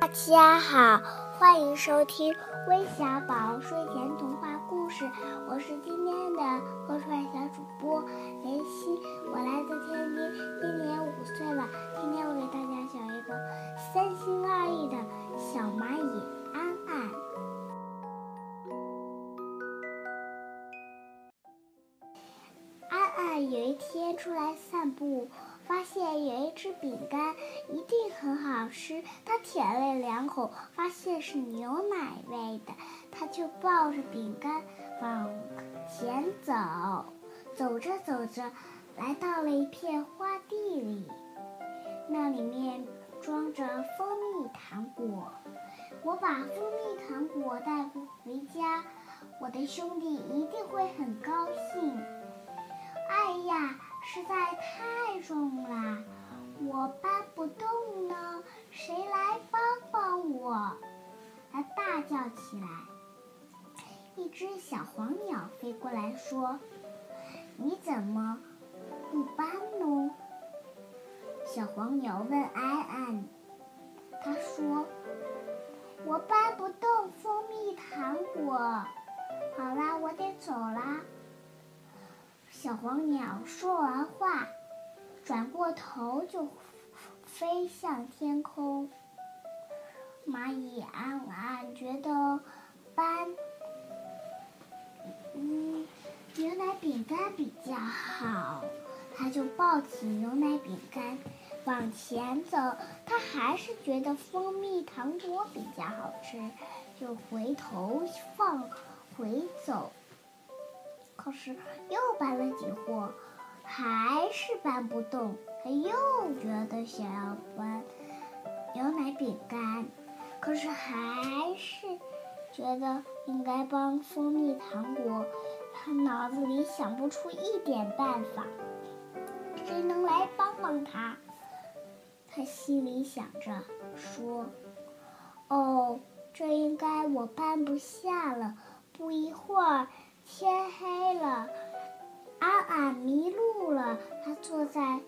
大家好，欢迎收听微小宝睡前童话故事。我是今天的客串小主播雷西，我来自天津，今年五岁了。今天我给大家讲一个三心二意的小蚂蚁安安。安安有一天出来散步。发现有一只饼干一定很好吃，他舔了两口，发现是牛奶味的，他就抱着饼干往前走。走着走着，来到了一片花地里，那里面装着蜂蜜糖果。我把蜂蜜糖果带回家，我的兄弟一定会很高兴。哎呀！实在太重了，我搬不动呢，谁来帮帮我？他大叫起来。一只小黄鸟飞过来说：“你怎么不搬呢？”小黄鸟问安安。他说：“我搬不动蜂蜜糖果。好啦，我得走啦。”小黄鸟说完话，转过头就飞向天空。蚂蚁安安觉得搬嗯牛奶饼干比较好，他就抱起牛奶饼干往前走。他还是觉得蜂蜜糖果比较好吃，就回头放回走。可是又搬了几货，还是搬不动。他又觉得想要搬牛奶饼干，可是还是觉得应该帮蜂蜜糖果。他脑子里想不出一点办法，谁能来帮帮他？他心里想着，说：“哦，这应该我搬不下了。”不一会儿。天黑了，安安迷路了。他坐在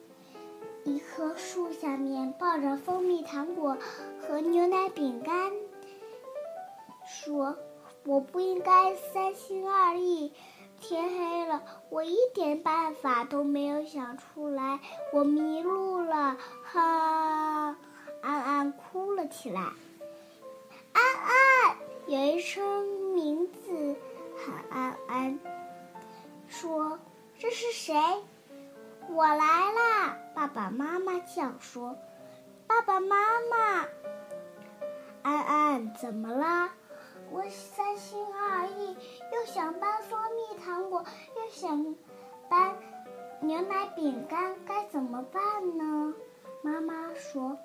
一棵树下面，抱着蜂蜜糖果和牛奶饼干，说：“我不应该三心二意。天黑了，我一点办法都没有想出来，我迷路了。”哈，安安哭了起来。安安，有一声说：“这是谁？我来啦！”爸爸妈妈叫说：“爸爸妈妈，安安怎么啦？我三心二意，又想搬蜂蜜糖果，又想搬牛奶饼干，该怎么办呢？”妈妈说：“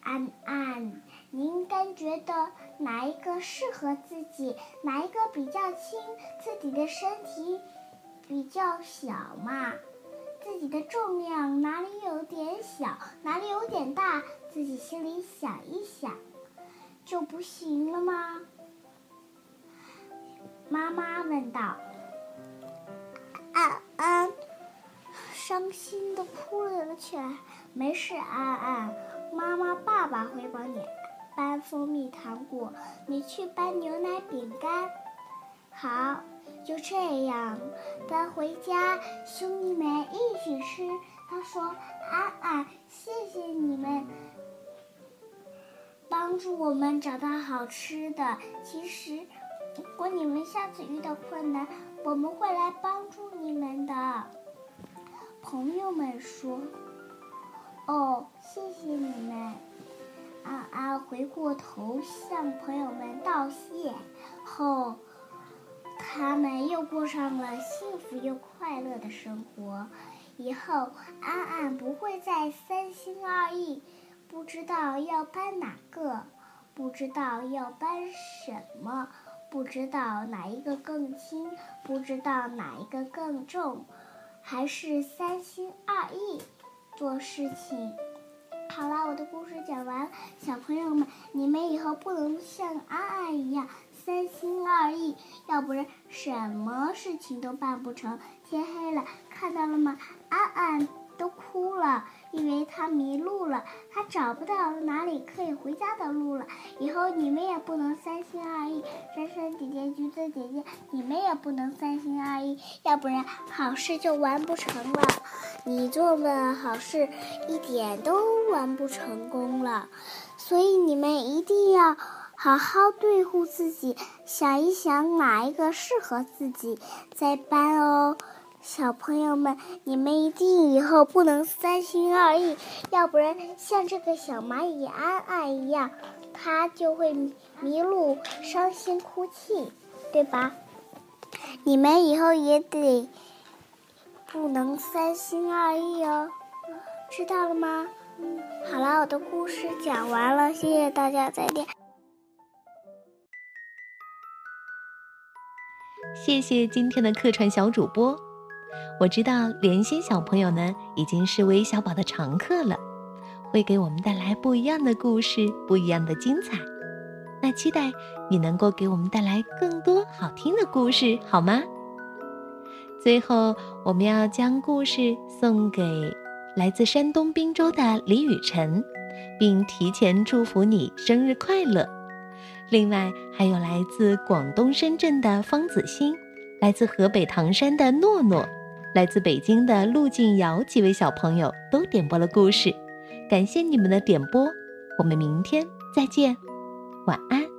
安安。”你应该觉得哪一个适合自己，哪一个比较轻，自己的身体比较小嘛？自己的重量哪里有点小，哪里有点大，自己心里想一想，就不行了吗？妈妈问道。安安伤心的哭了起来。没事，安安，妈妈、爸爸会帮你。搬蜂蜜糖果，你去搬牛奶饼干。好，就这样搬回家，兄弟们一起吃。他说：“安安，谢谢你们帮助我们找到好吃的。其实，如果你们下次遇到困难，我们会来帮助你们的。”朋友们说：“哦，谢谢你们。”安安回过头向朋友们道谢后，他们又过上了幸福又快乐的生活。以后安安不会再三心二意，不知道要搬哪个，不知道要搬什么，不知道哪一个更轻，不知道哪一个更重，还是三心二意做事情。好了，我的故事讲完。小朋友们，你们以后不能像安安一样三心二意，要不然什么事情都办不成。天黑了，看到了吗？安安都哭了，因为他迷路了，他找不到哪里可以回家的路了。以后你们也不能三心二意，珊珊姐姐、橘子姐姐，你们也不能三心二意，要不然好事就完不成了。你做的好事一点都完不成功了，所以你们一定要好好对付自己，想一想哪一个适合自己再搬哦。小朋友们，你们一定以后不能三心二意，要不然像这个小蚂蚁安安一样，它就会迷路、伤心哭泣，对吧？你们以后也得不能三心二意哦，知道了吗？好了，我的故事讲完了，谢谢大家，再见。谢谢今天的客串小主播。我知道莲心小朋友呢已经是微小宝的常客了，会给我们带来不一样的故事，不一样的精彩。那期待你能够给我们带来更多好听的故事，好吗？最后，我们要将故事送给来自山东滨州的李雨辰，并提前祝福你生日快乐。另外，还有来自广东深圳的方子欣，来自河北唐山的诺诺。来自北京的陆静瑶几位小朋友都点播了故事，感谢你们的点播，我们明天再见，晚安。